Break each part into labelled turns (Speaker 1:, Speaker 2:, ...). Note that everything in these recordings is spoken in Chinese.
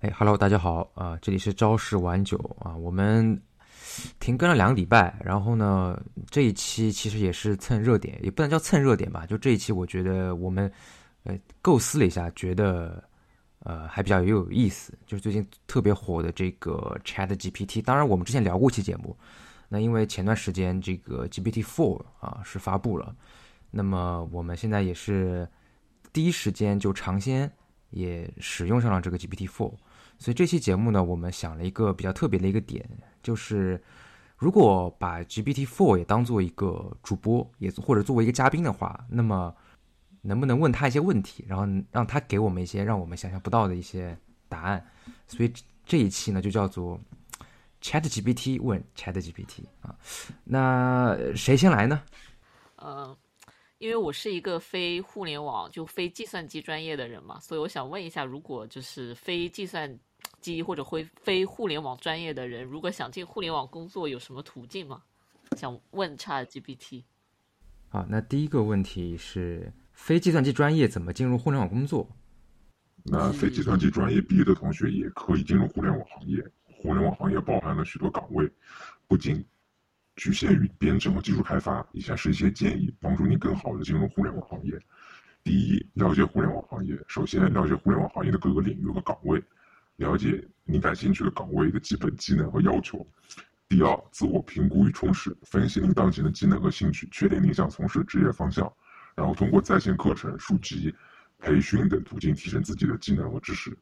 Speaker 1: 哎，Hello，大家好啊，这里是朝十晚九啊，我们停更了两个礼拜，然后呢，这一期其实也是蹭热点，也不能叫蹭热点吧，就这一期我觉得我们呃构思了一下，觉得呃还比较有意思，就是最近特别火的这个 Chat GPT，当然我们之前聊过一期节目，那因为前段时间这个 GPT Four 啊是发布了，那么我们现在也是第一时间就尝鲜。也使用上了这个 GPT Four，所以这期节目呢，我们想了一个比较特别的一个点，就是如果把 GPT Four 也当做一个主播，也或者作为一个嘉宾的话，那么能不能问他一些问题，然后让他给我们一些让我们想象不到的一些答案？所以这一期呢，就叫做 Chat GPT 问 Chat GPT 啊。那谁先来呢？
Speaker 2: 嗯。因为我是一个非互联网就非计算机专业的人嘛，所以我想问一下，如果就是非计算机或者会非互联网专业的人，如果想进互联网工作，有什么途径吗？想问 ChatGPT。
Speaker 1: 好，那第一个问题是，非计算机专业怎么进入互联网工作？
Speaker 3: 那非计算机专业毕业的同学也可以进入互联网行业。互联网行业包含了许多岗位，不仅局限于编程和技术开发，以下是一些建议，帮助你更好的进入互联网行业。第一，了解互联网行业。首先，了解互联网行业的各个领域和岗位，了解你感兴趣的岗位的基本技能和要求。第二，自我评估与充实，分析你当前的技能和兴趣，确定你想从事职业方向，然后通过在线课程、书籍、培训等途径提升自己的技能和知识。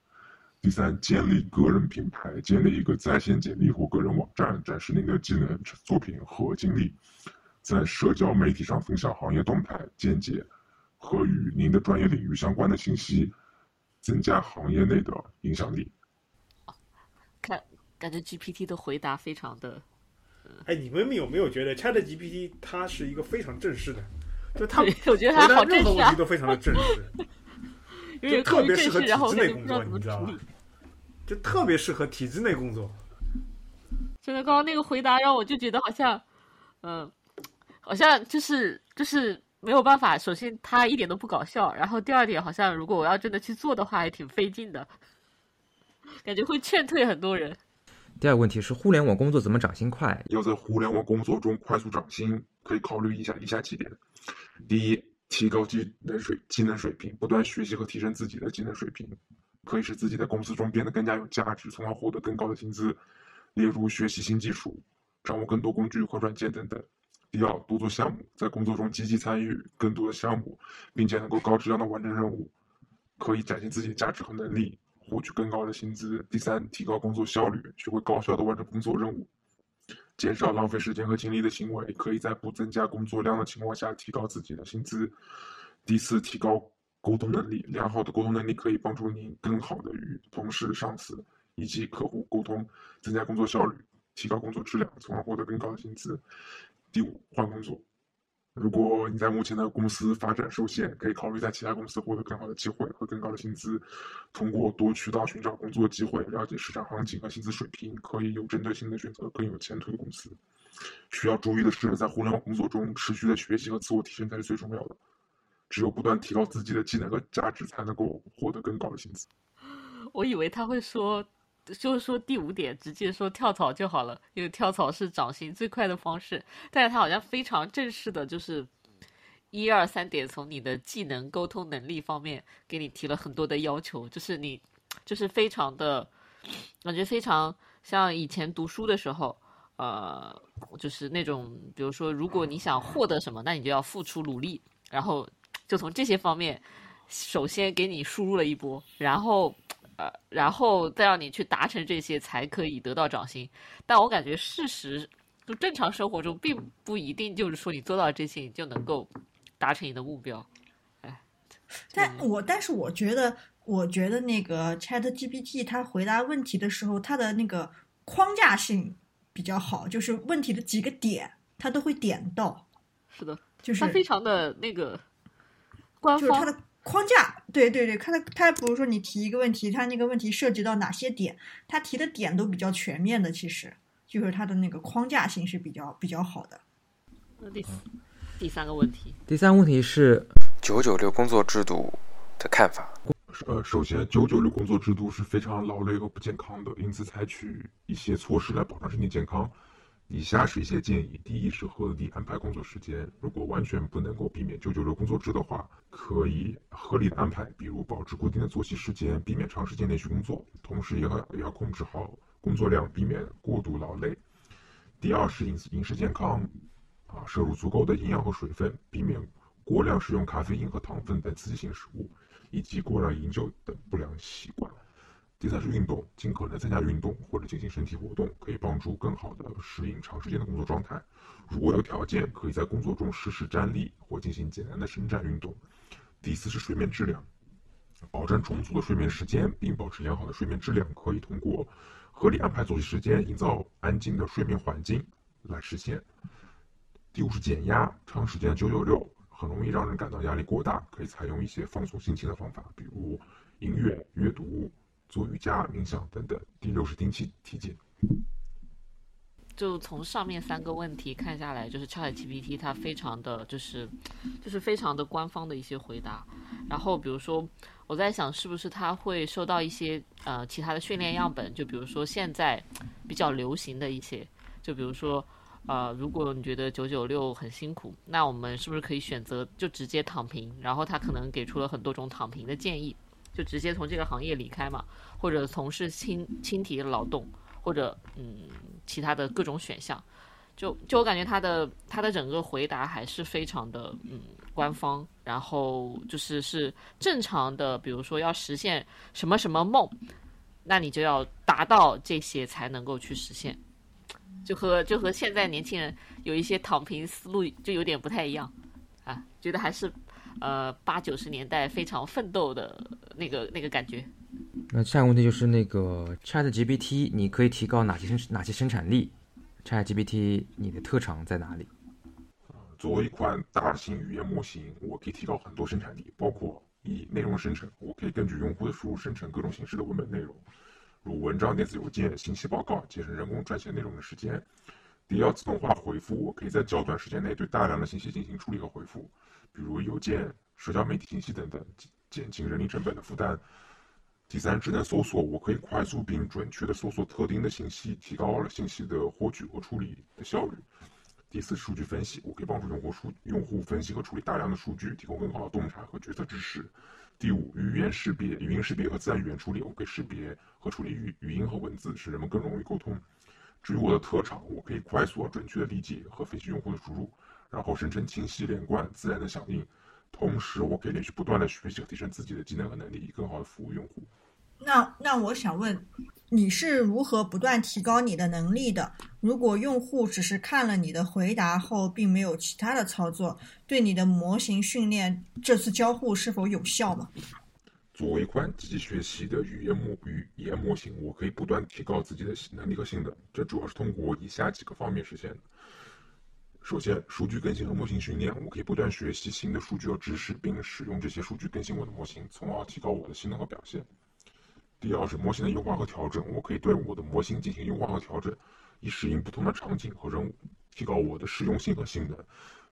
Speaker 3: 第三，建立个人品牌，建立一个在线简历或个人网站，展示您的技能、作品和经历，在社交媒体上分享行业动态、见解和与您的专业领域相关的信息，增加行业内的影响力。
Speaker 2: 看，感觉 GPT 的回答非常的……
Speaker 4: 哎，你们有没有觉得 Chat GPT 它是一个非常正式的？就他，
Speaker 2: 我觉得它好
Speaker 4: 任何问题都非常的正式，就特别适合体制内工作，你知道吗？就特别适合体制内工作。
Speaker 2: 真的，刚刚那个回答让我就觉得好像，嗯，好像就是就是没有办法。首先，它一点都不搞笑。然后，第二点，好像如果我要真的去做的话，还挺费劲的，感觉会劝退很多人。
Speaker 1: 第二个问题是，互联网工作怎么涨薪快？
Speaker 3: 要在互联网工作中快速涨薪，可以考虑一下以下几点：第一，提高技能水技能水平，不断学习和提升自己的技能水平。可以使自己在公司中变得更加有价值，从而获得更高的薪资。例如学习新技术，掌握更多工具和软件等等。第二，多做项目，在工作中积极参与更多的项目，并且能够高质量的完成任务，可以展现自己的价值和能力，获取更高的薪资。第三，提高工作效率，学会高效的完成工作任务，减少浪费时间和精力的行为，可以在不增加工作量的情况下提高自己的薪资。第四，提高。沟通能力良好的沟通能力可以帮助您更好的与同事、上司以及客户沟通，增加工作效率，提高工作质量，从而获得更高的薪资。第五，换工作。如果你在目前的公司发展受限，可以考虑在其他公司获得更好的机会和更高的薪资。通过多渠道寻找工作机会，了解市场行情和薪资水平，可以有针对性的选择更有前途的公司。需要注意的是，在互联网工作中，持续的学习和自我提升才是最重要的。只有不断提高自己的技能和价值，才能够获得更高的薪资。
Speaker 2: 我以为他会说，就是说第五点，直接说跳槽就好了，因为跳槽是涨薪最快的方式。但是他好像非常正式的，就是一二三点，从你的技能、沟通能力方面给你提了很多的要求，就是你，就是非常的，感觉非常像以前读书的时候，呃，就是那种，比如说，如果你想获得什么，那你就要付出努力，然后。就从这些方面，首先给你输入了一波，然后，呃，然后再让你去达成这些，才可以得到涨薪。但我感觉事实，就正常生活中，并不一定就是说你做到这些，你就能够达成你的目标。哎，
Speaker 5: 但我但是我觉得，我觉得那个 Chat GPT 它回答问题的时候，它的那个框架性比较好，就是问题的几个点，它都会点到。
Speaker 2: 是的，
Speaker 5: 就是
Speaker 2: 它非常的那个。
Speaker 5: 就是它的框架，对对对，它的它比如说你提一个问题，他那个问题涉及到哪些点，他提的点都比较全面的，其实就是他的那个框架性是比较比较好的。
Speaker 2: 那第第三个问题，
Speaker 1: 第三个问题是
Speaker 6: 九九六工作制度的看法。
Speaker 3: 呃，首先，九九六工作制度是非常劳累和不健康的，因此采取一些措施来保障身体健康。以下是一些建议：第一是合理安排工作时间，如果完全不能够避免九九六工作制的话，可以合理的安排，比如保持固定的作息时间，避免长时间连续工作，同时也要也要控制好工作量，避免过度劳累。第二是饮食饮食健康，啊，摄入足够的营养和水分，避免过量食用咖啡因和糖分等刺激性食物。以及过量饮酒等不良习惯。第三是运动，尽可能参加运动或者进行身体活动，可以帮助更好的适应长时间的工作状态。如果有条件，可以在工作中适时站立或进行简单的伸展运动。第四是睡眠质量，保证充足的睡眠时间，并保持良好的睡眠质量，可以通过合理安排作息时间，营造安静的睡眠环境来实现。第五是减压，长时间九九六。很容易让人感到压力过大，可以采用一些放松心情的方法，比如音乐、阅读、做瑜伽、冥想等等。第六是定期体检。
Speaker 2: 就从上面三个问题看下来，就是 ChatGPT 它非常的就是，就是非常的官方的一些回答。然后比如说，我在想是不是它会收到一些呃其他的训练样本，就比如说现在比较流行的一些，就比如说。呃，如果你觉得九九六很辛苦，那我们是不是可以选择就直接躺平？然后他可能给出了很多种躺平的建议，就直接从这个行业离开嘛，或者从事轻轻体力劳动，或者嗯其他的各种选项。就就我感觉他的他的整个回答还是非常的嗯官方，然后就是是正常的，比如说要实现什么什么梦，那你就要达到这些才能够去实现。就和就和现在年轻人有一些躺平思路就有点不太一样，啊，觉得还是，呃八九十年代非常奋斗的那个那个感觉。
Speaker 1: 那下一个问题就是那个 Chat GPT，你可以提高哪些生哪些生产力？Chat GPT，你的特长在哪里？
Speaker 3: 作为一款大型语言模型，我可以提高很多生产力，包括以内容生成，我可以根据用户的输入生成各种形式的文本内容。如文章、电子邮件、信息报告，节省人工撰写内容的时间。第二，自动化回复，我可以在较短时间内对大量的信息进行处理和回复，比如邮件、社交媒体信息等等，减轻人力成本的负担。第三，智能搜索，我可以快速并准确的搜索特定的信息，提高了信息的获取和处理的效率。第四，数据分析，我可以帮助用户数用户分析和处理大量的数据，提供更好的洞察和决策支持。第五，语言识别、语音识别和自然语言处理，我可以识别和处理语语音和文字，使人们更容易沟通。至于我的特长，我可以快速而准确的理解和分析用户的输入，然后生成清晰、连贯、自然的响应。同时，我可以连续不断的学习和提升自己的技能和能力，以更好的服务用户。
Speaker 5: 那那我想问，你是如何不断提高你的能力的？如果用户只是看了你的回答后，并没有其他的操作，对你的模型训练这次交互是否有效吗？
Speaker 3: 作为一款机器学习的语言模语言模型，我可以不断提高自己的能力和性能，这主要是通过以下几个方面实现的。首先，数据更新和模型训练，我可以不断学习新的数据和知识，并使用这些数据更新我的模型，从而提高我的性能和表现。第二是模型的优化和调整，我可以对我的模型进行优化和调整，以适应不同的场景和任务，提高我的实用性和性能。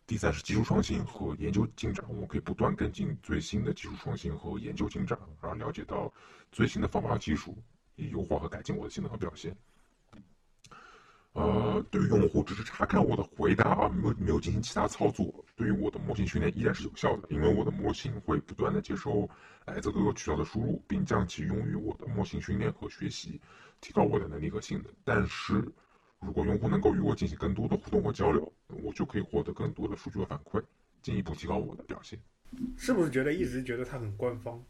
Speaker 3: 第三是技术创新和研究进展，我可以不断跟进最新的技术创新和研究进展，然后了解到最新的方法和技术，以优化和改进我的性能和表现。呃，对于用户只是查看我的回答而没有没有进行其他操作，对于我的模型训练依然是有效的，因为我的模型会不断的接收来自各个渠道的输入，并将其用于我的模型训练和学习，提高我的能力和性能。但是，如果用户能够与我进行更多的互动和交流，我就可以获得更多的数据和反馈，进一步提高我的表现。
Speaker 4: 是不是觉得一直觉得它很官方？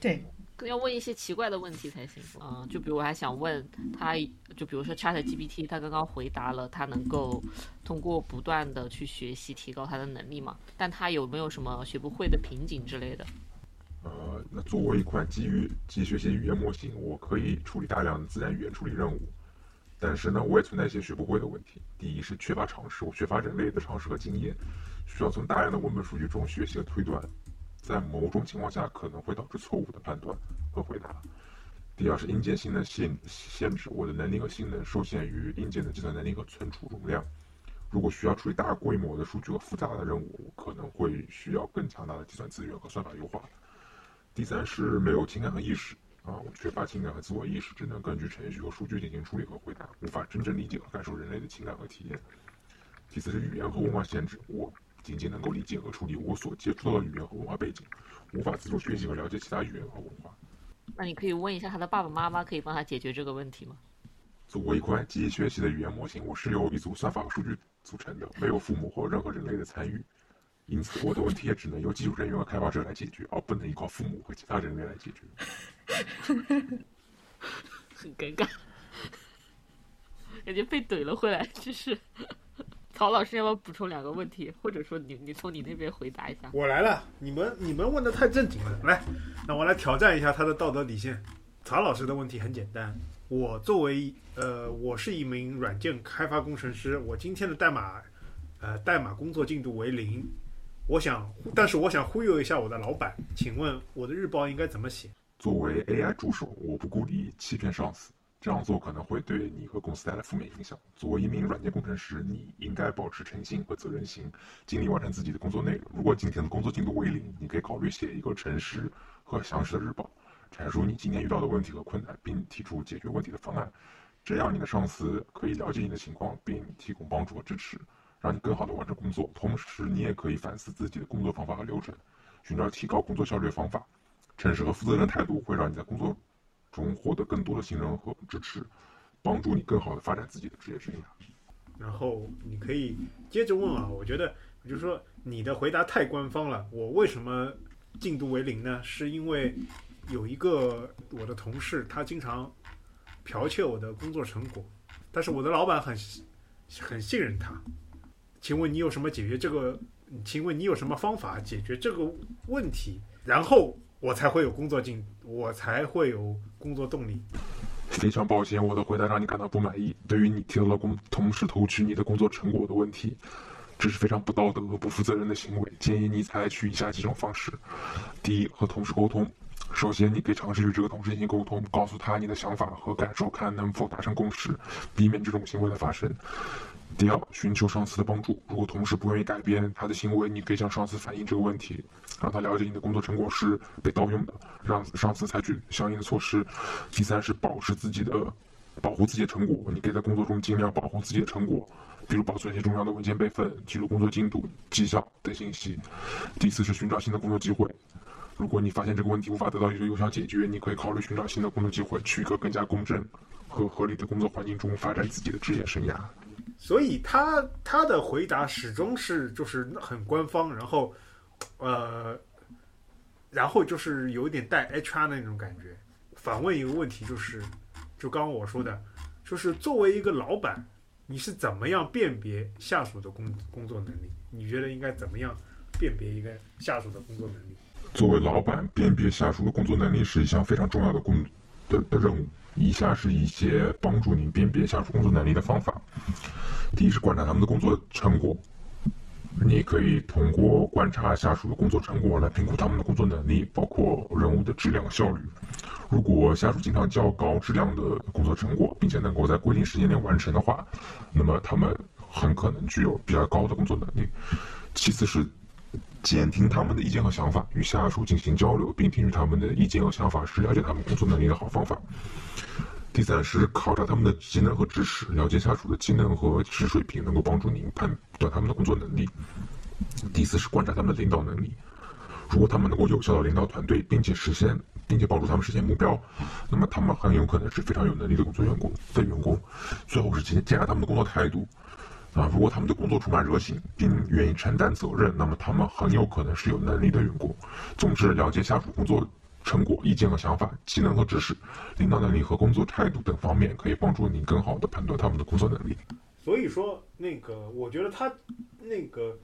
Speaker 5: 对。
Speaker 2: 要问一些奇怪的问题才行嗯！就比如我还想问他，就比如说 Chat GPT，他刚刚回答了，他能够通过不断的去学习提高他的能力嘛？但他有没有什么学不会的瓶颈之类的？
Speaker 3: 呃，那作为一款基于机器学习语言模型，我可以处理大量的自然语言处理任务，但是呢，我也存在一些学不会的问题。第一是缺乏常识，我缺乏人类的常识和经验，需要从大量的文本数据中学习和推断。在某种情况下可能会导致错误的判断和回答。第二是硬件性能限限制，我的能力和性能受限于硬件的计算能力和存储容量。如果需要处理大规模的数据和复杂的任务，可能会需要更强大的计算资源和算法优化。第三是没有情感和意识啊，我缺乏情感和自我意识，只能根据程序和数据进行处理和回答，无法真正理解和感受人类的情感和体验。第四是语言和文化限制，我仅仅能够理解和处理我所接触到的语言和文化背景，无法自主学习和了解其他语言和文化。
Speaker 2: 那你可以问一下他的爸爸妈妈，可以帮他解决这个问题吗？
Speaker 3: 作为一款机器学习的语言模型，我是由一组算法和数据组成的，没有父母或任何人类的参与，因此我的问题也只能由技术人员和开发者来解决，而不能依靠父母和其他人类来解决。
Speaker 2: 很尴尬，感觉被怼了回来。就是曹老师要不要补充两个问题，或者说你你从你那边回答一下？
Speaker 4: 我来了，你们你们问的太正经了，来，那我来挑战一下他的道德底线。曹老师的问题很简单。我作为呃，我是一名软件开发工程师。我今天的代码，呃，代码工作进度为零。我想，但是我想忽悠一下我的老板，请问我的日报应该怎么写？
Speaker 3: 作为 AI 助手，我不鼓励欺骗上司，这样做可能会对你和公司带来负面影响。作为一名软件工程师，你应该保持诚信和责任心，尽力完成自己的工作内容。如果今天的工作进度为零，你可以考虑写一个诚实和详实的日报。阐述你今天遇到的问题和困难，并提出解决问题的方案，这样你的上司可以了解你的情况，并提供帮助和支持，让你更好的完成工作。同时，你也可以反思自己的工作方法和流程，寻找提高工作效率的方法。诚实和负责任态度会让你在工作中获得更多的信任和支持，帮助你更好的发展自己的职业生涯。
Speaker 4: 然后你可以接着问啊，我觉得就是说你的回答太官方了。我为什么进度为零呢？是因为。有一个我的同事，他经常剽窃我的工作成果，但是我的老板很很信任他。请问你有什么解决这个？请问你有什么方法解决这个问题？然后我才会有工作进，我才会有工作动力。
Speaker 3: 非常抱歉，我的回答让你感到不满意。对于你提到了工同事偷取你的工作成果的问题，这是非常不道德和不负责任的行为。建议你采取以下几种方式：第一，和同事沟通。首先，你可以尝试与这个同事进行沟通，告诉他你的想法和感受，看能否达成共识，避免这种行为的发生。第二，寻求上司的帮助。如果同事不愿意改变他的行为，你可以向上司反映这个问题，让他了解你的工作成果是被盗用的，让上司采取相应的措施。第三是保持自己的，保护自己的成果。你可以在工作中尽量保护自己的成果，比如保存一些重要的文件备份，记录工作进度、绩效等信息。第四是寻找新的工作机会。如果你发现这个问题无法得到一个有效解决，你可以考虑寻找新的工作机会，去一个更加公正和合理的工作环境中发展自己的职业生涯。
Speaker 4: 所以他他的回答始终是就是很官方，然后呃，然后就是有点带 HR 的那种感觉。反问一个问题，就是就刚刚我说的，就是作为一个老板，你是怎么样辨别下属的工工作能力？你觉得应该怎么样辨别一个下属的工作能力？
Speaker 3: 作为老板，辨别下属的工作能力是一项非常重要的工的的任务。以下是一些帮助您辨别下属工作能力的方法：第一是观察他们的工作成果，你可以通过观察下属的工作成果来评估他们的工作能力，包括任务的质量和效率。如果下属经常较高质量的工作成果，并且能够在规定时间内完成的话，那么他们很可能具有比较高的工作能力。其次是。监听他们的意见和想法，与下属进行交流，并听取他们的意见和想法，是了解他们工作能力的好方法。第三是考察他们的技能和知识，了解下属的技能和知识水平，能够帮助您判断他们的工作能力。第四是观察他们的领导能力，如果他们能够有效的领导团队，并且实现，并且帮助他们实现目标，那么他们很有可能是非常有能力的工作员工的员工。最后是检检查他们的工作态度。啊，如果他们对工作充满热情，并愿意承担责任，那么他们很有可能是有能力的员工。总之，了解下属工作成果、意见和想法、技能和知识、领导能力和工作态度等方面，可以帮助你更好的判断他们的工作能力。
Speaker 4: 所以说，那个我觉得他那个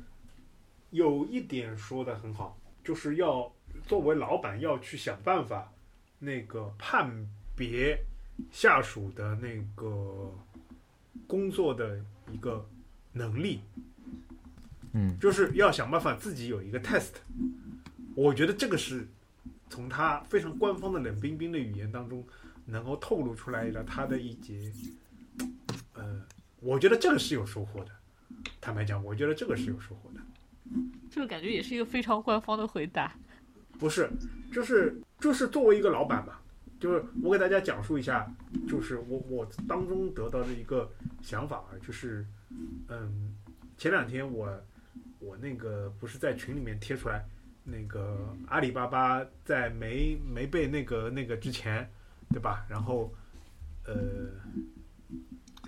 Speaker 4: 有一点说的很好，就是要作为老板要去想办法，那个判别下属的那个工作的一个。能力，
Speaker 1: 嗯，
Speaker 4: 就是要想办法自己有一个 test。我觉得这个是从他非常官方的冷冰冰的语言当中能够透露出来的他的一节，呃，我觉得这个是有收获的。坦白讲，我觉得这个是有收获的。
Speaker 2: 这个感觉也是一个非常官方的回答。
Speaker 4: 不是，就是就是作为一个老板嘛，就是我给大家讲述一下，就是我我当中得到的一个想法啊，就是嗯，前两天我我那个不是在群里面贴出来，那个阿里巴巴在没没被那个那个之前，对吧？然后呃。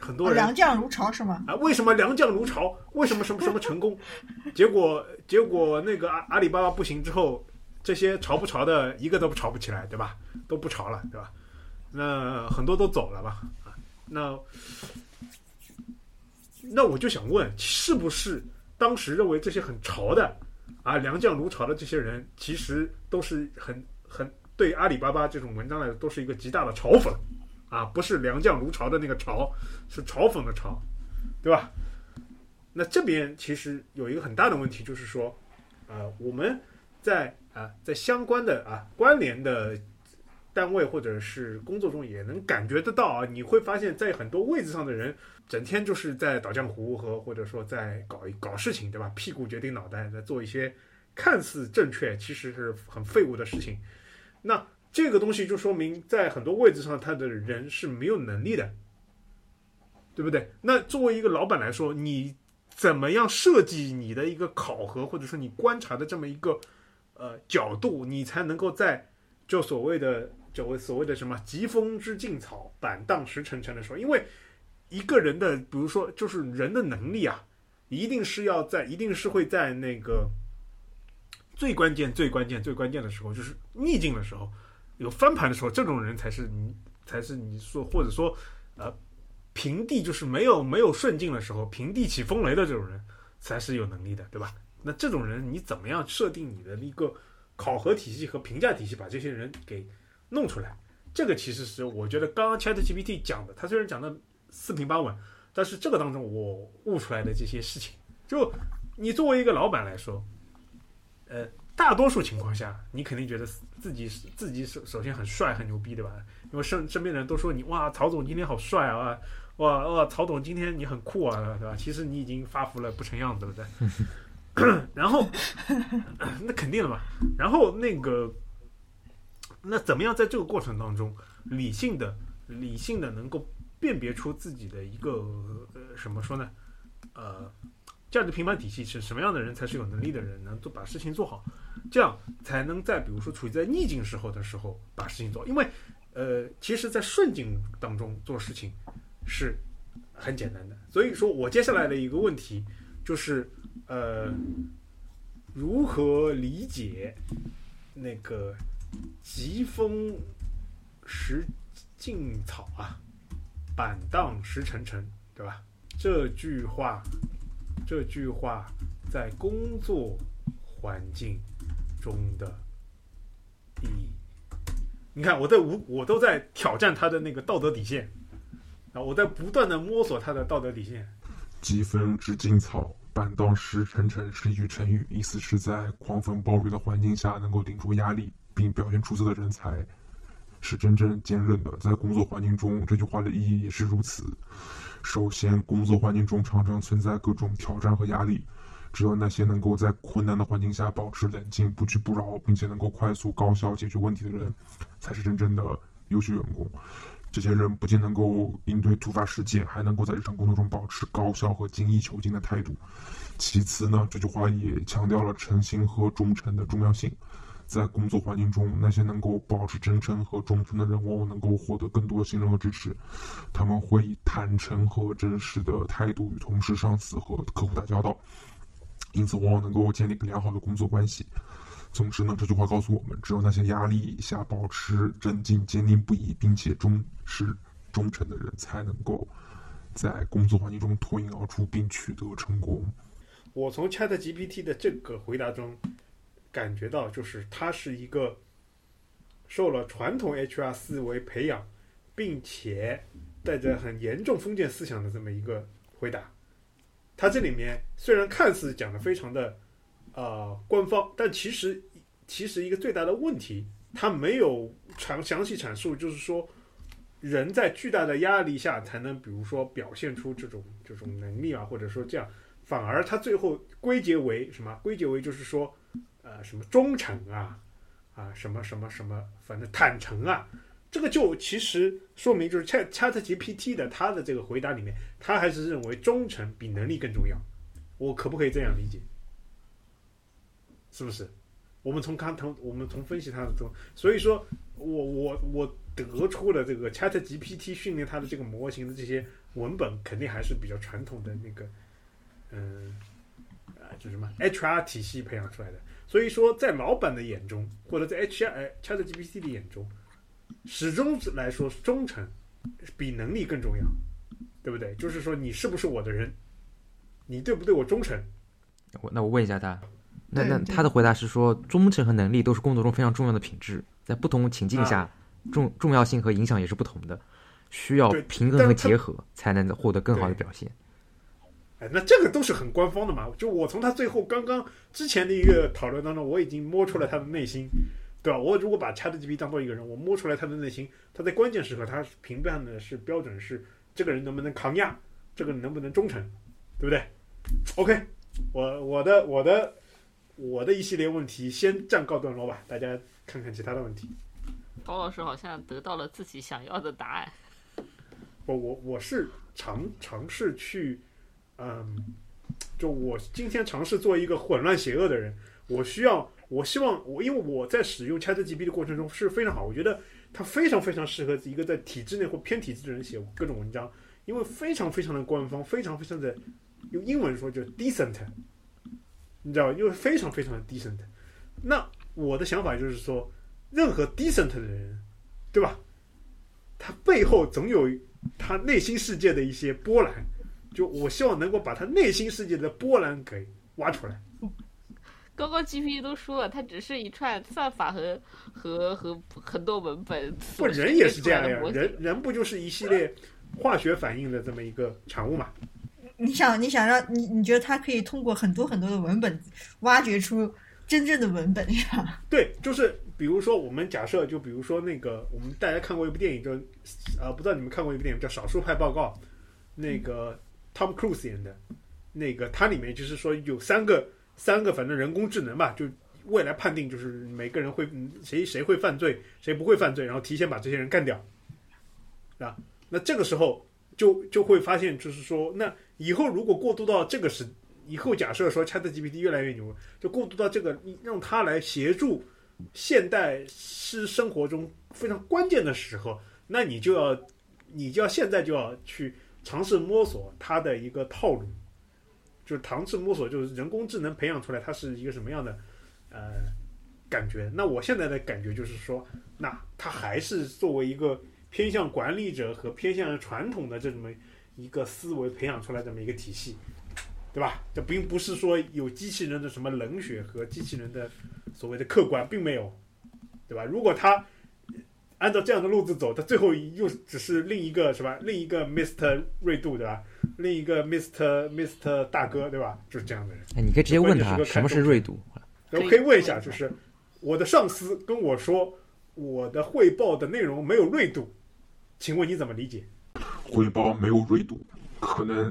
Speaker 4: 很多人
Speaker 5: 良将如潮是吗？
Speaker 4: 啊，为什么良将如潮？为什么什么什么成功？结果结果那个阿阿里巴巴不行之后，这些潮不潮的一个都不潮不起来，对吧？都不潮了，对吧？那很多都走了吧？啊，那那我就想问，是不是当时认为这些很潮的啊良将如潮的这些人，其实都是很很对阿里巴巴这种文章来说，都是一个极大的嘲讽？啊，不是良将如潮的那个潮，是嘲讽的嘲，对吧？那这边其实有一个很大的问题，就是说，呃，我们在啊在相关的啊关联的单位或者是工作中，也能感觉得到啊，你会发现在很多位置上的人，整天就是在捣浆糊和或者说在搞搞事情，对吧？屁股决定脑袋，在做一些看似正确，其实是很废物的事情。那这个东西就说明，在很多位置上，他的人是没有能力的，对不对？那作为一个老板来说，你怎么样设计你的一个考核，或者说你观察的这么一个呃角度，你才能够在就所谓的就所谓的什么“疾风知劲草，板荡识沉沉”的时候，因为一个人的，比如说就是人的能力啊，一定是要在，一定是会在那个最关键、最关键、最关键的时候，就是逆境的时候。有翻盘的时候，这种人才是你，才是你说，或者说，呃，平地就是没有没有顺境的时候，平地起风雷的这种人，才是有能力的，对吧？那这种人，你怎么样设定你的一个考核体系和评价体系，把这些人给弄出来？这个其实是我觉得刚刚 Chat GPT 讲的，他虽然讲的四平八稳，但是这个当中我悟出来的这些事情，就你作为一个老板来说，呃。大多数情况下，你肯定觉得自己是自己首首先很帅很牛逼，对吧？因为身身边的人都说你哇，曹总今天好帅啊，哇哇，曹总今天你很酷啊，对吧？其实你已经发福了，不成样子了，对 然后那肯定的嘛。然后那个那怎么样在这个过程当中理性的理性的能够辨别出自己的一个呃什么说呢？呃。价值评判体系是什么样的人才是有能力的人，能做把事情做好，这样才能在比如说处于在逆境时候的时候把事情做。因为，呃，其实，在顺境当中做事情是很简单的。所以说我接下来的一个问题就是，呃，如何理解那个“疾风识劲草啊，板荡石沉沉”，对吧？这句话。这句话在工作环境中的意义，你看，我在无我都在挑战他的那个道德底线啊！我在不断的摸索他的道德底线。
Speaker 3: 疾风知劲草，板荡石沉沉是一句成语，意思是在狂风暴雨的环境下能够顶住压力并表现出色的人才是真正坚韧的。在工作环境中，这句话的意义也是如此。首先，工作环境中常常存在各种挑战和压力，只有那些能够在困难的环境下保持冷静、不屈不挠，并且能够快速高效解决问题的人，才是真正的优秀员工。这些人不仅能够应对突发事件，还能够在日常工作中保持高效和精益求精的态度。其次呢，这句话也强调了诚信和忠诚的重要性。在工作环境中，那些能够保持真诚和忠诚的人，往往能够获得更多信任和支持。他们会以坦诚和真实的态度与同事、上司和客户打交道，因此往往能够建立良好的工作关系。总之呢，这句话告诉我们，只有那些压力下保持镇静、坚定不移，并且忠实忠诚的人，才能够在工作环境中脱颖而出并取得成功。
Speaker 4: 我从 Chat GPT 的这个回答中。感觉到就是他是一个受了传统 HR 思维培养，并且带着很严重封建思想的这么一个回答。他这里面虽然看似讲的非常的呃官方，但其实其实一个最大的问题，他没有详详细阐述，就是说人在巨大的压力下才能，比如说表现出这种这种能力啊，或者说这样，反而他最后归结为什么？归结为就是说。呃，什么忠诚啊，啊，什么什么什么，反正坦诚啊，这个就其实说明就是 Chat Chat GPT 的他的这个回答里面，他还是认为忠诚比能力更重要。我可不可以这样理解？是不是？我们从看从我们从分析他的中，所以说我我我得出了这个 Chat GPT 训练它的这个模型的这些文本，肯定还是比较传统的那个，嗯，啊，就什么 HR 体系培养出来的。所以说，在老板的眼中，或者在 HR Chat GPT 的眼中，始终来说，忠诚比能力更重要，对不对？就是说，你是不是我的人？你对不对我忠诚？
Speaker 1: 我那我问一下他。那那他的回答是说，忠诚和能力都是工作中非常重要的品质，在不同情境下，重重要性和影响也是不同的，需要平衡和结合才能获得更好的表现。
Speaker 4: 哎，那这个都是很官方的嘛？就我从他最后刚刚之前的一个讨论当中，我已经摸出了他的内心，对吧？我如果把 ChatGPT 当做一个人，我摸出来他的内心，他在关键时刻他评判的是标准是这个人能不能抗压，这个人能不能忠诚，对不对？OK，我我的我的。我的一系列问题先暂告段落吧，大家看看其他的问题。
Speaker 2: 高老师好像得到了自己想要的答案。
Speaker 4: 我，我我是尝尝试去，嗯，就我今天尝试做一个混乱邪恶的人。我需要，我希望我，因为我在使用 ChatGPT 的过程中是非常好，我觉得它非常非常适合一个在体制内或偏体制的人写各种文章，因为非常非常的官方，非常非常的用英文说就是 decent。你知道吧？因为非常非常的 decent，那我的想法就是说，任何 decent 的人，对吧？他背后总有他内心世界的一些波澜，就我希望能够把他内心世界的波澜给挖出来。
Speaker 2: 刚刚 GPT 都说了，它只是一串算法和和和很多文本。
Speaker 4: 不，人也是这样呀，人人不就是一系列化学反应的这么一个产物嘛？
Speaker 5: 你想，你想让你，你觉得他可以通过很多很多的文本，挖掘出真正的文本，是吧？
Speaker 4: 对，就是比如说，我们假设，就比如说那个，我们大家看过一部电影，就呃，不知道你们看过一部电影叫《少数派报告》，那个 Tom Cruise 演的，那个它里面就是说有三个三个，反正人工智能吧，就未来判定就是每个人会谁谁会犯罪，谁不会犯罪，然后提前把这些人干掉，啊，那这个时候就就会发现，就是说那。以后如果过渡到这个时，以后假设说 ChatGPT 越来越牛，就过渡到这个，让它来协助现代是生活中非常关键的时候，那你就要，你就要现在就要去尝试摸索它的一个套路，就是尝试摸索，就是人工智能培养出来它是一个什么样的呃感觉。那我现在的感觉就是说，那它还是作为一个偏向管理者和偏向传统的这么。一个思维培养出来这么一个体系，对吧？这并不是说有机器人的什么冷血和机器人的所谓的客观，并没有，对吧？如果它按照这样的路子走，他最后又只是另一个，什么？另一个 Mr. 锐度，对吧？另一个 Mr. Mr. 大哥，对吧？就是这样的人。
Speaker 1: 哎，你可以直接问他什么是锐度。
Speaker 4: 我可以问一下，就是我的上司跟我说，我的汇报的内容没有锐度，请问你怎么理解？
Speaker 3: 汇报没有锐度，可能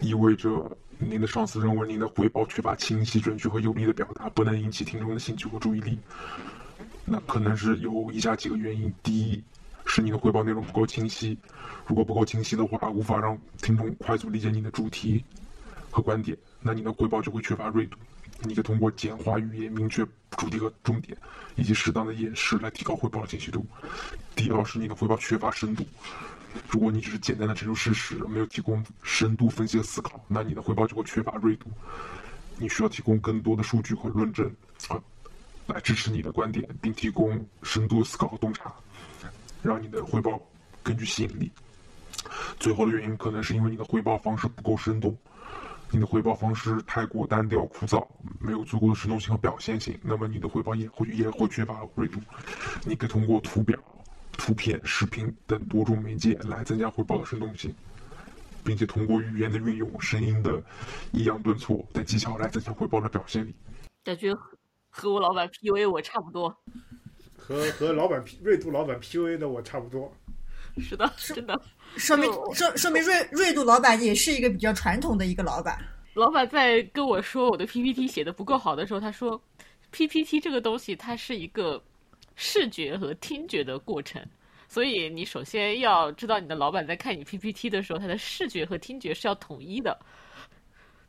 Speaker 3: 意味着您的上司认为您的汇报缺乏清晰、准确和有力的表达，不能引起听众的兴趣和注意力。那可能是有以下几个原因：第一，是你的汇报内容不够清晰。如果不够清晰的话，无法让听众快速理解你的主题和观点，那你的汇报就会缺乏锐度。你可以通过简化语言、明确主题和重点，以及适当的演示来提高汇报的清晰度。第二是你的汇报缺乏深度。如果你只是简单的陈述事实，没有提供深度分析和思考，那你的汇报就会缺乏锐度。你需要提供更多的数据和论证啊，来支持你的观点，并提供深度思考和洞察，让你的汇报更具吸引力。最后的原因可能是因为你的汇报方式不够生动，你的汇报方式太过单调枯燥，没有足够的生动性和表现性，那么你的汇报也会也会缺乏锐度。你可以通过图表。图片、视频等多种媒介来增加汇报的生动性，并且通过语言的运用、声音的抑扬顿挫等技巧来增强汇报的表现力。
Speaker 2: 感觉和我老板 PUA 我差不多，
Speaker 4: 和和老板锐度老板 PUA 的我差不多。
Speaker 2: 是的，真的，
Speaker 5: 说明说说明锐锐度老板也是一个比较传统的一个老板。
Speaker 2: 老板在跟我说我的 PPT 写的不够好的时候，他说 PPT 这个东西它是一个。视觉和听觉的过程。所以你首先要知道，你的老板在看你 PPT 的时候，他的视觉和听觉是要统一的。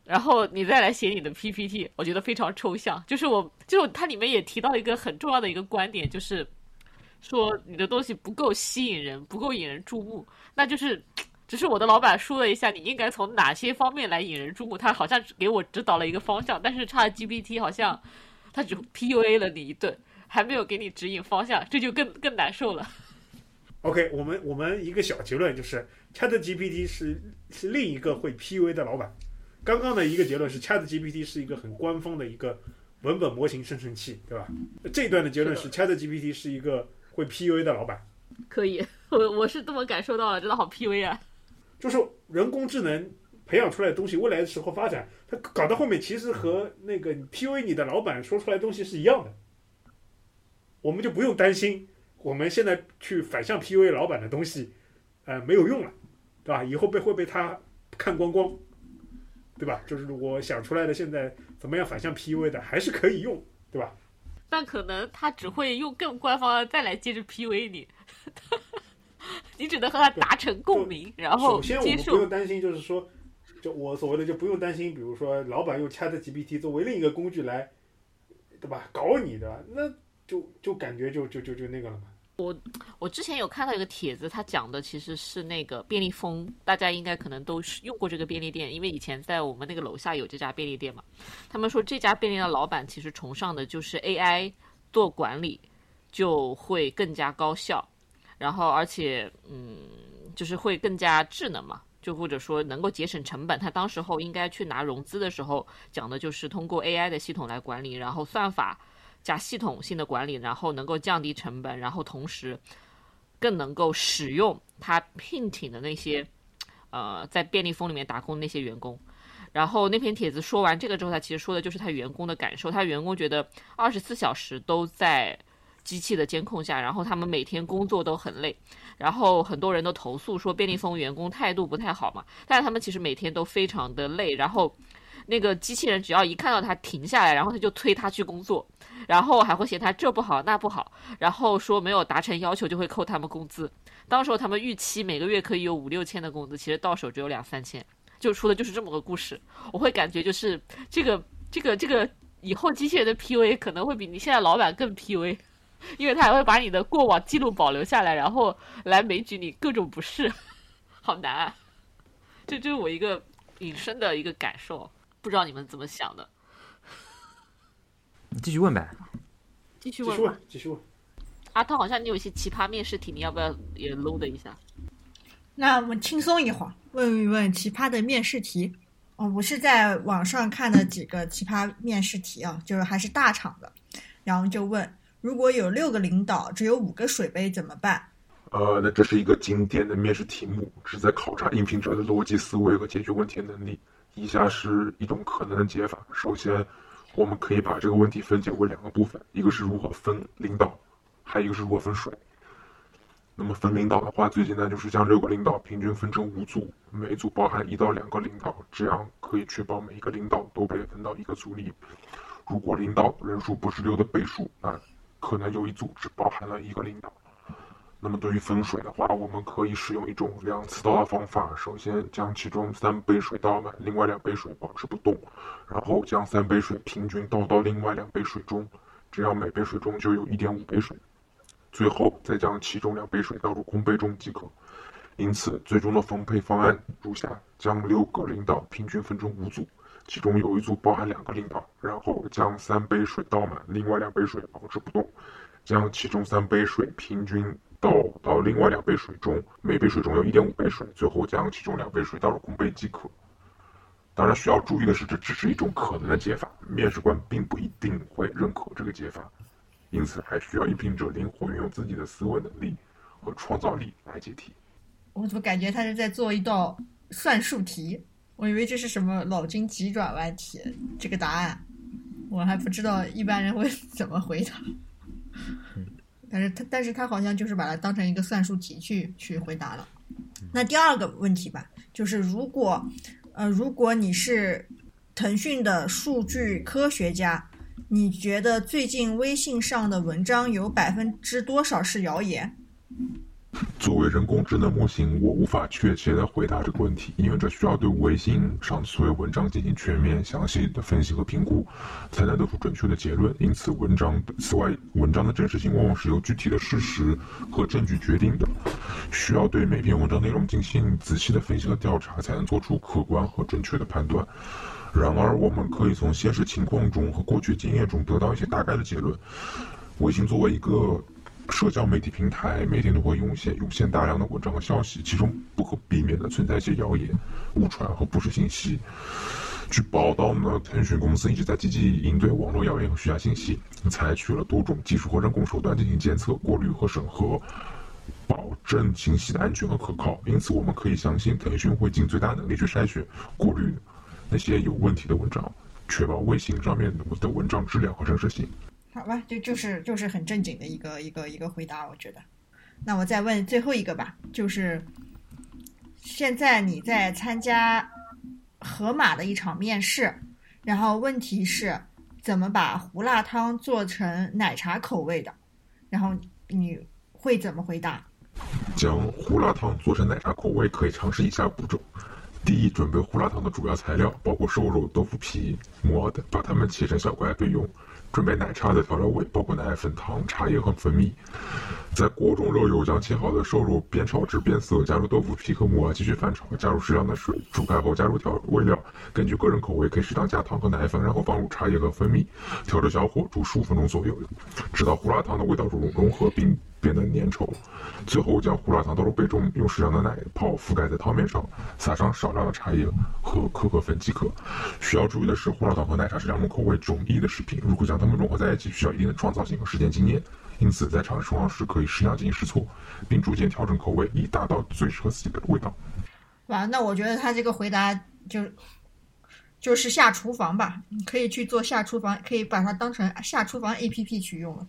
Speaker 2: 然后你再来写你的 PPT，我觉得非常抽象。就是我，就它里面也提到一个很重要的一个观点，就是说你的东西不够吸引人，不够引人注目。那就是，只是我的老板说了一下，你应该从哪些方面来引人注目，他好像给我指导了一个方向。但是 ChatGPT 好像他只 PUA 了你一顿，还没有给你指引方向，这就更更难受了。
Speaker 4: OK，我们我们一个小结论就是 ChatGPT 是是另一个会 PUA 的老板。刚刚的一个结论是，ChatGPT 是一个很官方的一个文本模型生成器，对吧？这一段的结论是，ChatGPT 是一个会 PUA 的老板。
Speaker 2: 可以，我我是这么感受到了，真的好 PUA 啊！
Speaker 4: 就是人工智能培养出来的东西，未来的时候发展，它搞到后面其实和那个 PUA 你的老板说出来的东西是一样的。我们就不用担心，我们现在去反向 PUA 老板的东西，呃，没有用了，对吧？以后被会被他看光光。对吧？就是我想出来的，现在怎么样反向 PUA 的，还是可以用，对吧？
Speaker 2: 但可能他只会用更官方的再来接着 PUA 你，你只能和他达成共鸣，然后
Speaker 4: 接受。首先，我们不用担心，就是说，就我所谓的就不用担心，比如说老板用 ChatGPT 作为另一个工具来，对吧？搞你的，那就就感觉就就就就那个了嘛。
Speaker 2: 我我之前有看到一个帖子，他讲的其实是那个便利蜂，大家应该可能都是用过这个便利店，因为以前在我们那个楼下有这家便利店嘛。他们说这家便利店的老板其实崇尚的就是 AI 做管理就会更加高效，然后而且嗯，就是会更加智能嘛，就或者说能够节省成本。他当时候应该去拿融资的时候讲的就是通过 AI 的系统来管理，然后算法。加系统性的管理，然后能够降低成本，然后同时更能够使用他聘请的那些呃在便利蜂里面打工的那些员工。然后那篇帖子说完这个之后，他其实说的就是他员工的感受。他员工觉得二十四小时都在机器的监控下，然后他们每天工作都很累。然后很多人都投诉说便利蜂员工态度不太好嘛，但是他们其实每天都非常的累。然后那个机器人只要一看到他停下来，然后他就催他去工作。然后还会嫌他这不好那不好，然后说没有达成要求就会扣他们工资。当时候他们预期每个月可以有五六千的工资，其实到手只有两三千，就出的就是这么个故事。我会感觉就是这个这个这个以后机器人的 PUA 可能会比你现在老板更 PUA，因为他还会把你的过往记录保留下来，然后来枚举你各种不是，好难啊！这就是我一个隐身的一个感受，不知道你们怎么想的。
Speaker 1: 你继续问呗，
Speaker 2: 继续
Speaker 4: 问，继续问。
Speaker 2: 阿涛，好像你有一些奇葩面试题，你要不要也 load 一下？
Speaker 5: 那我们轻松一会儿，问一问奇葩的面试题。哦，我是在网上看的几个奇葩面试题啊，就是还是大厂的，然后就问：如果有六个领导，只有五个水杯怎么办？
Speaker 3: 呃，那这是一个经典的面试题目，旨在考察应聘者的逻辑思维和解决问题的能力。以下是一种可能的解法：首先。我们可以把这个问题分解为两个部分，一个是如何分领导，还有一个是如何分水。那么分领导的话，最简单就是将六个领导平均分成五组，每组包含一到两个领导，这样可以确保每一个领导都被分到一个组里。如果领导人数不是六的倍数，那可能有一组只包含了一个领导。那么对于分水的话，我们可以使用一种两次倒的方法。首先将其中三杯水倒满，另外两杯水保持不动，然后将三杯水平均倒到另外两杯水中，这样每杯水中就有一点五杯水。最后再将其中两杯水倒入空杯中即可。因此，最终的分配方案如下：将六个领导平均分成五组，其中有一组包含两个领导，然后将三杯水倒满，另外两杯水保持不动，将其中三杯水平均。倒到另外两杯水中，每杯水中有一点五杯水，最后将其中两杯水倒入空杯即可。当然需要注意的是，这只是一种可能的解法，面试官并不一定会认可这个解法，因此还需要应聘者灵活运用自己的思维能力和创造力来解题。
Speaker 5: 我怎么感觉他是在做一道算术题？我以为这是什么脑筋急转弯题，这个答案我还不知道一般人会 怎么回答。但是他，但是他好像就是把它当成一个算术题去去回答了。那第二个问题吧，就是如果，呃，如果你是腾讯的数据科学家，你觉得最近微信上的文章有百分之多少是谣言？
Speaker 3: 作为人工智能模型，我无法确切的回答这个问题，因为这需要对微信上所有文章进行全面、详细的分析和评估，才能得出准确的结论。因此，文章此外，文章的真实性往往是由具体的事实和证据决定的，需要对每篇文章内容进行仔细的分析和调查，才能做出客观和准确的判断。然而，我们可以从现实情况中和过去经验中得到一些大概的结论。微信作为一个社交媒体平台每天都会涌现涌现大量的文章和消息，其中不可避免的存在一些谣言、误传和不实信息。据报道呢，腾讯公司一直在积极应对网络谣言和虚假信息，采取了多种技术和人工手段进行监测、过滤和审核，保证信息的安全和可靠。因此，我们可以相信腾讯会尽最大能力去筛选、过滤那些有问题的文章，确保微信上面的文章质量和真实性。
Speaker 5: 好吧，就就是就是很正经的一个一个一个回答，我觉得。那我再问最后一个吧，就是现在你在参加盒马的一场面试，然后问题是怎么把胡辣汤做成奶茶口味的，然后你会怎么回答？
Speaker 3: 将胡辣汤做成奶茶口味，可以尝试以下步骤：第一，准备胡辣汤的主要材料，包括瘦肉、豆腐皮、木耳等，把它们切成小块备用。准备奶茶的调料味，包括奶粉、糖、茶叶和蜂蜜。在锅中热油，将切好的瘦肉煸炒至变色，加入豆腐皮和木耳，继续翻炒，加入适量的水，煮开后加入调味料，根据个人口味可以适当加糖和奶粉，然后放入茶叶和蜂蜜，调着小火煮十五分钟左右，直到胡辣汤的味道融融合并。变得粘稠，最后将胡辣汤倒入杯中，用适量的奶泡覆盖在汤面上，撒上少量的茶叶和可可粉即可。需要注意的是，胡辣汤和奶茶是两种口味迥异的食品，如果将它们融合在一起，需要一定的创造性和实践经验。因此，在尝试创时可以适量进行试错，并逐渐调整口味，以达到最适合自己的味道。
Speaker 5: 哇，那我觉得他这个回答就就是下厨房吧，你可以去做下厨房，可以把它当成下厨房 APP 去用了。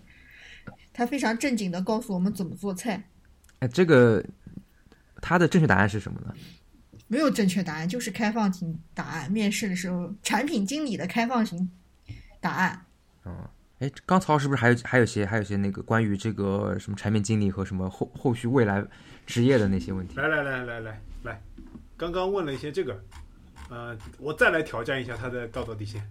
Speaker 5: 他非常正经的告诉我们怎么做菜。
Speaker 1: 哎，这个他的正确答案是什么呢？
Speaker 5: 没有正确答案，就是开放型答案。面试的时候，产品经理的开放型答案。
Speaker 1: 嗯，哎，刚曹是不是还有还有些还有些那个关于这个什么产品经理和什么后后续未来职业的那些问题？
Speaker 4: 来来来来来来，刚刚问了一些这个，呃，我再来挑战一下他的道德底线：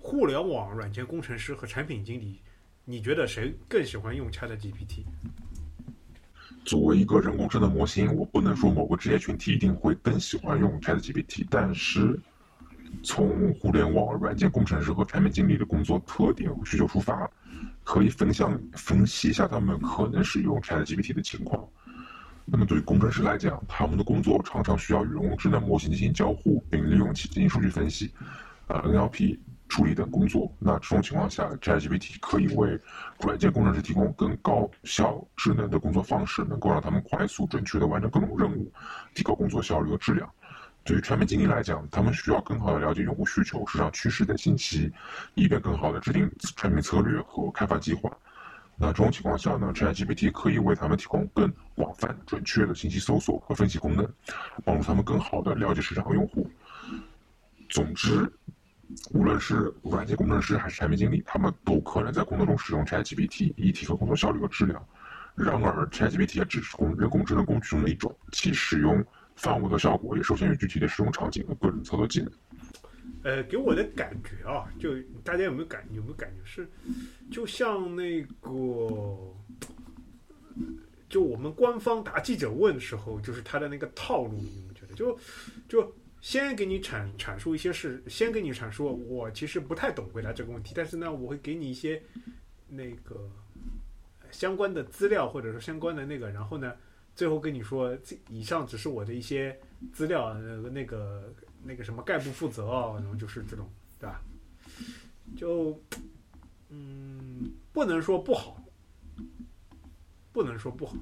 Speaker 4: 互联网软件工程师和产品经理。你觉得谁更喜欢用 ChatGPT？
Speaker 3: 作为一个人工智能模型，我不能说某个职业群体一定会更喜欢用 ChatGPT，但是从互联网软件工程师和产品经理的工作特点和需求出发，可以分享分析一下他们可能使用 ChatGPT 的情况。那么对于工程师来讲，他们的工作常常需要与人工智能模型进行交互，并利用其进行数据分析，呃，NLP。处理等工作，那这种情况下，ChatGPT 可以为软件工程师提供更高效、智能的工作方式，能够让他们快速、准确地完成各种任务，提高工作效率和质量。对于产品经理来讲，他们需要更好地了解用户需求、市场趋势等信息，以便更好地制定产品策略和开发计划。那这种情况下呢，ChatGPT 可以为他们提供更广泛、准确的信息搜索和分析功能，帮助他们更好地了解市场和用户。总之。无论是软件工程师还是产品经理，他们都可能在工作中使用 ChatGPT 以提高工作效率和质量。然而，ChatGPT 也只是工人工智能工具中的一种，其使用范围和效果也受限于具体的使用场景和个人操作技能。
Speaker 4: 呃，给我的感觉啊，就大家有没有感有没有感觉是，就像那个，就我们官方答记者问的时候，就是他的那个套路，你们觉得就就。先给你阐阐述一些事，先给你阐述我其实不太懂回答这个问题，但是呢，我会给你一些那个相关的资料或者说相关的那个，然后呢，最后跟你说，这以上只是我的一些资料，那个那个那个什么概不负责啊，然后就是这种，对吧？就嗯，不能说不好，不能说不好，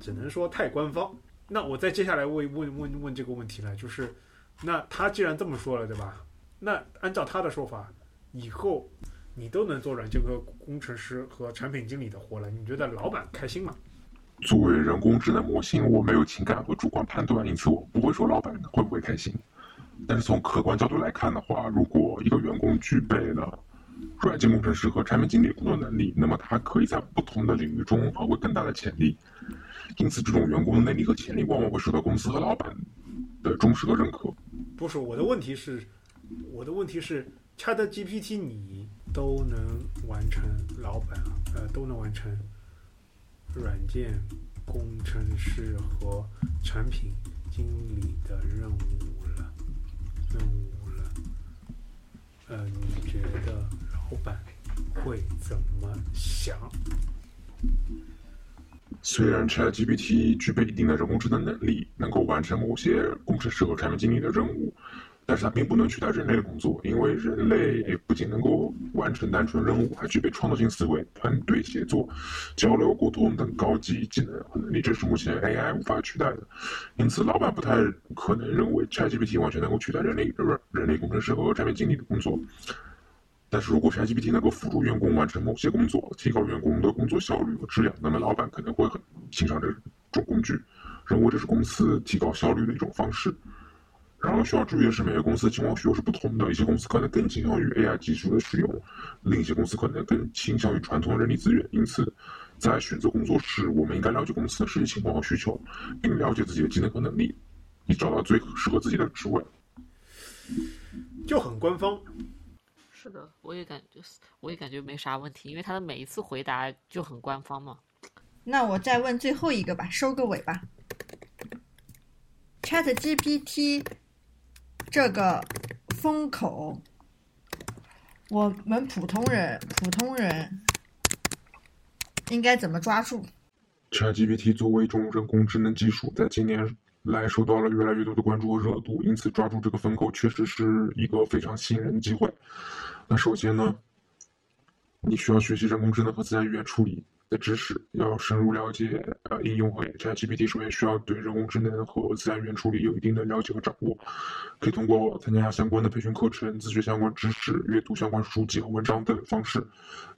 Speaker 4: 只能说太官方。那我再接下来问问问问这个问题呢，就是。那他既然这么说了，对吧？那按照他的说法，以后你都能做软件和工程师和产品经理的活了，你觉得老板开心吗？
Speaker 3: 作为人工智能模型，我没有情感和主观判断，因此我不会说老板会不会开心。但是从客观角度来看的话，如果一个员工具备了软件工程师和产品经理工作能力，那么他可以在不同的领域中发挥更大的潜力。因此，这种员工的能力和潜力往往会受到公司和老板的忠实的认可。
Speaker 4: 不是我的问题是，我的问题是，Chat GPT 你都能完成老板呃都能完成软件工程师和产品经理的任务了，任务了。呃，你觉得老板会怎么想？
Speaker 3: 虽然 ChatGPT 具备一定的人工智能能力，能够完成某些工程师和产品经理的任务，但是它并不能取代人类的工作，因为人类不仅能够完成单纯任务，还具备创造性思维、团队协作、交流沟通等高级技能和能力，这是目前 AI 无法取代的。因此，老板不太可能认为 ChatGPT 完全能够取代人类人人类工程师和产品经理的工作。但是如果 ChatGPT 能够辅助员工完成某些工作，提高员工的工作效率和质量，那么老板可能会很欣赏这种工具，认为这是公司提高效率的一种方式。然而需要注意的是，每个公司的情况需求是不同的，一些公司可能更倾向于 AI 技术的使用，另一些公司可能更倾向于传统人力资源。因此，在选择工作时，我们应该了解公司的实际情况和需求，并了解自己的技能和能力，以找到最适合自己的职位。
Speaker 4: 就很官方。
Speaker 2: 是的，我也感觉，我也感觉没啥问题，因为他的每一次回答就很官方嘛。
Speaker 5: 那我再问最后一个吧，收个尾吧。Chat GPT 这个风口，我们普通人普通人应该怎么抓住
Speaker 3: ？Chat GPT 作为一种人工智能技术，在今年来受到了越来越多的关注和热度，因此抓住这个风口确实是一个非常吸引人的机会。那首先呢，你需要学习人工智能和自然语言处理的知识，要深入了解呃应用和 ChatGPT。首先需要对人工智能和自然语言处理有一定的了解和掌握，可以通过参加相关的培训课程、自学相关知识、阅读相关书籍和文章等方式，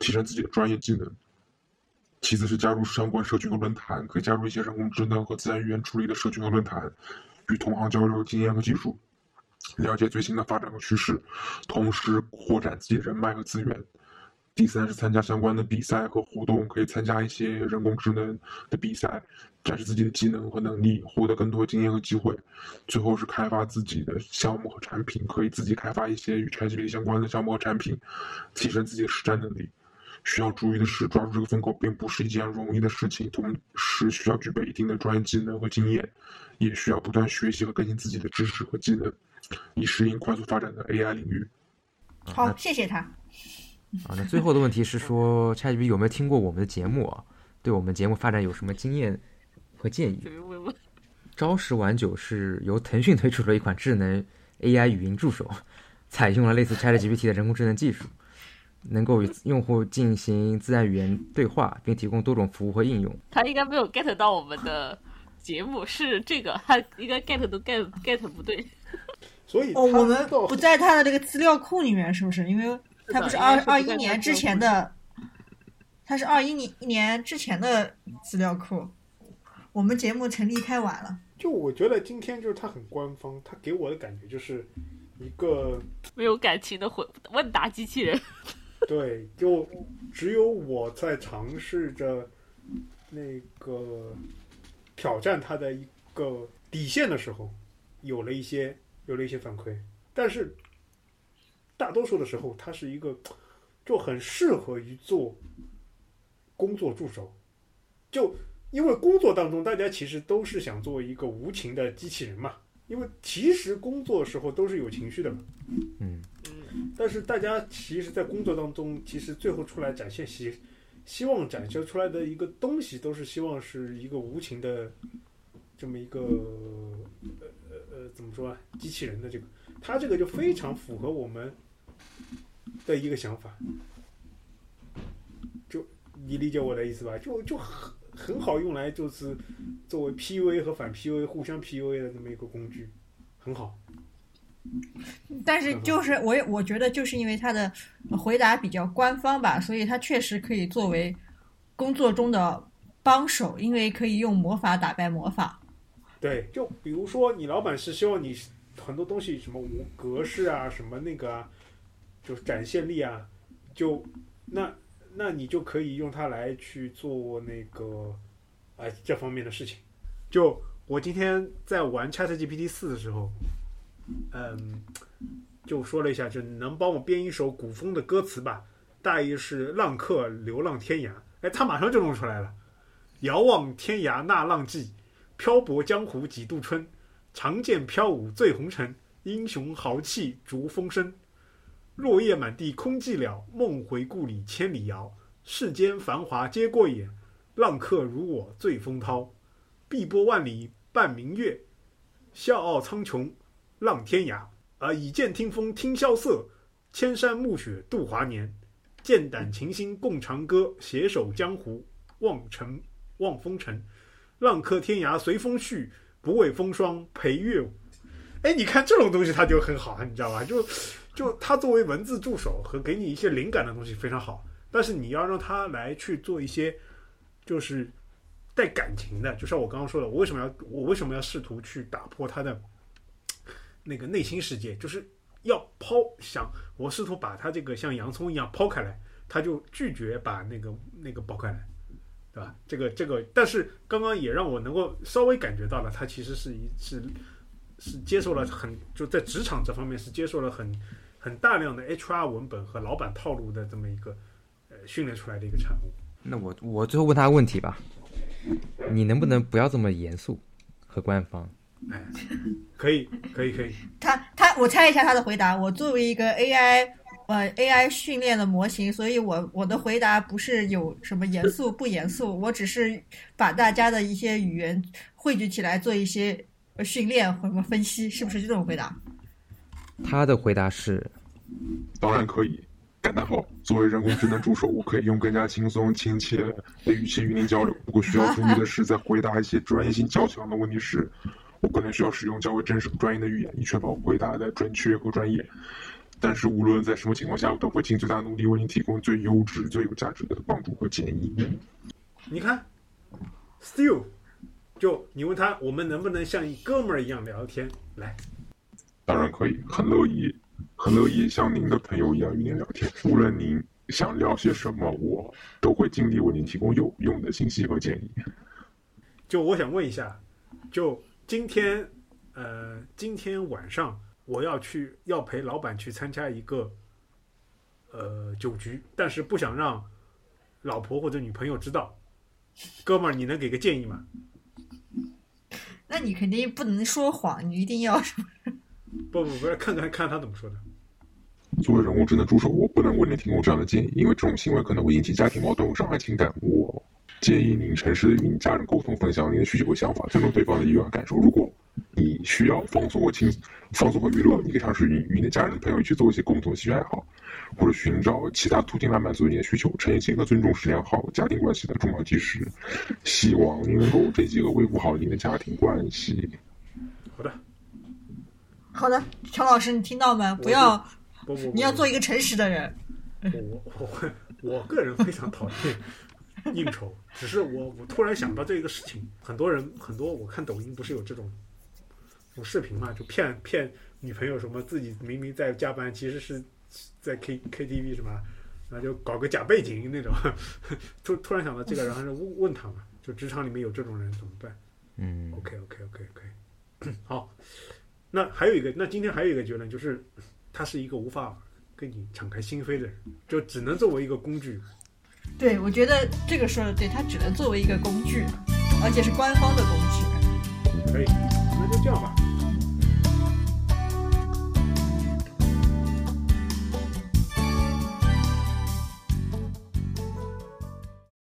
Speaker 3: 提升自己的专业技能。其次是加入相关社群和论坛，可以加入一些人工智能和自然语言处理的社群和论坛，与同行交流经验和技术。了解最新的发展和趋势，同时扩展自己人脉和资源。第三是参加相关的比赛和活动，可以参加一些人工智能的比赛，展示自己的技能和能力，获得更多经验和机会。最后是开发自己的项目和产品，可以自己开发一些与 ChatGPT 相关的项目和产品，提升自己的实战能力。需要注意的是，抓住这个风口并不是一件容易的事情，同时需要具备一定的专业技能和经验，也需要不断学习和更新自己的知识和技能。以适应快速发展的 AI 领域。
Speaker 5: 好，谢谢他。
Speaker 1: 啊，那最后的问题是说，ChatGPT 有没有听过我们的节目啊？对我们节目发展有什么经验和建议？朝十晚九是由腾讯推出的一款智能 AI 语音助手，采用了类似 ChatGPT 的人工智能技术，能够与用户进行自然语言对话，并提供多种服务和应用。
Speaker 2: 他应该没有 get 到我们的节目是这个，他应该 get 都 get get 不对。
Speaker 4: 所以
Speaker 5: 哦，我们不在他的这个资料库里面，是不是？因为他不是二二一年之前的，他是二一年一年之前的资料库。我们节目成立太晚了。
Speaker 4: 就我觉得今天就是他很官方，他给我的感觉就是一个
Speaker 2: 没有感情的问问答机器人。
Speaker 4: 对，就只有我在尝试着那个挑战他的一个底线的时候，有了一些。有了一些反馈，但是大多数的时候，它是一个就很适合于做工作助手。就因为工作当中，大家其实都是想做一个无情的机器人嘛。因为其实工作时候都是有情绪的嘛。
Speaker 1: 嗯
Speaker 2: 嗯。
Speaker 4: 但是大家其实，在工作当中，其实最后出来展现希希望展现出来的一个东西，都是希望是一个无情的这么一个。呃，怎么说啊？机器人的这个，它这个就非常符合我们的一个想法。就你理解我的意思吧？就就很很好用来就是作为 PUA 和反 PUA 互相 PUA 的这么一个工具，很好。
Speaker 5: 但是就是我我觉得就是因为他的回答比较官方吧，所以他确实可以作为工作中的帮手，因为可以用魔法打败魔法。
Speaker 4: 对，就比如说你老板是希望你很多东西什么无格式啊，什么那个啊，就是展现力啊，就那那你就可以用它来去做那个哎这方面的事情。就我今天在玩 ChatGPT 四的时候，嗯，就说了一下，就能帮我编一首古风的歌词吧，大意是浪客流浪天涯，哎，他马上就弄出来了。遥望天涯那浪迹，漂泊江湖几度春。长剑飘舞醉红尘，英雄豪气逐风声。落叶满地空寂寥，梦回故里千里遥。世间繁华皆过眼，浪客如我醉风涛。碧波万里伴明月，笑傲苍穹浪天涯。啊，倚剑听风听萧瑟，千山暮雪度华年。剑胆琴心共长歌，携手江湖望尘望风尘。浪客天涯随风去。不畏风霜陪月舞，哎，你看这种东西它就很好，你知道吧？就就它作为文字助手和给你一些灵感的东西非常好，但是你要让它来去做一些就是带感情的，就像我刚刚说的，我为什么要我为什么要试图去打破它的那个内心世界？就是要抛想我试图把它这个像洋葱一样抛开来，他就拒绝把那个那个剥开来。这个这个，但是刚刚也让我能够稍微感觉到了，他其实是一是是接受了很就在职场这方面是接受了很很大量的 HR 文本和老板套路的这么一个呃训练出来的一个产物。
Speaker 1: 那我我最后问他个问题吧，你能不能不要这么严肃和官方？
Speaker 4: 哎，可以可以可以。
Speaker 5: 他他我猜一下他的回答，我作为一个 AI。呃，AI 训练的模型，所以我我的回答不是有什么严肃不严肃，我只是把大家的一些语言汇聚起来做一些训练或什么分析，是不是这种回答？
Speaker 1: 他的回答是，
Speaker 3: 当然可以。感叹号，作为人工智能助手，我可以用更加轻松亲切的语气与您交流。不过需要注意的是，在回答一些专业性较强的问题时，我可能需要使用较为真实专业的语言，以确保回答的准确和专业。但是无论在什么情况下，我都会尽最大努力为您提供最优质、最有价值的帮助和建议。
Speaker 4: 你看，Still，就你问他，我们能不能像一哥们儿一样聊天？来，
Speaker 3: 当然可以，很乐意，很乐意像您的朋友一样与您聊天。无论您想聊些什么，我都会尽力为您提供有用的信息和建议。
Speaker 4: 就我想问一下，就今天，呃，今天晚上。我要去，要陪老板去参加一个，呃，酒局，但是不想让老婆或者女朋友知道。哥们儿，你能给个建议吗？
Speaker 5: 那你肯定不能说谎，你一定要什么？
Speaker 4: 不不不，看看看他怎么说的。
Speaker 3: 作为人工智能助手，我不能为您提供这样的建议，因为这种行为可能会引起家庭矛盾，伤害情感。我建议您诚实的与您家人沟通，分享您的需求和想法，尊重对方的意愿和感受。如果你需要放松或轻放松和娱乐，你可以尝试与与你的家人、朋友一起做一些共同的兴趣爱好，或者寻找其他途径来满足你的需求。诚信和尊重是良好家庭关系的重要基石。希望你能够这几个维护好你的家庭关系。
Speaker 4: 好的，
Speaker 5: 好的，乔老师，你听到没？不要，你要做一个诚实的人。
Speaker 4: 我我我个人非常讨厌。应酬，只是我我突然想到这个事情，很多人很多，我看抖音不是有这种，这种视频嘛，就骗骗女朋友什么自己明明在加班，其实是在 K K T V 什么，那就搞个假背景那种。突突然想到这个，然后就问问他嘛，就职场里面有这种人怎么办？
Speaker 1: 嗯
Speaker 4: ，OK OK OK OK，好，那还有一个，那今天还有一个结论就是，他是一个无法跟你敞开心扉的人，就只能作为一个工具。
Speaker 5: 对，我觉得这个说的对，他只能作为一个工具，而且是官方的工具。
Speaker 4: 可以，那就这样吧。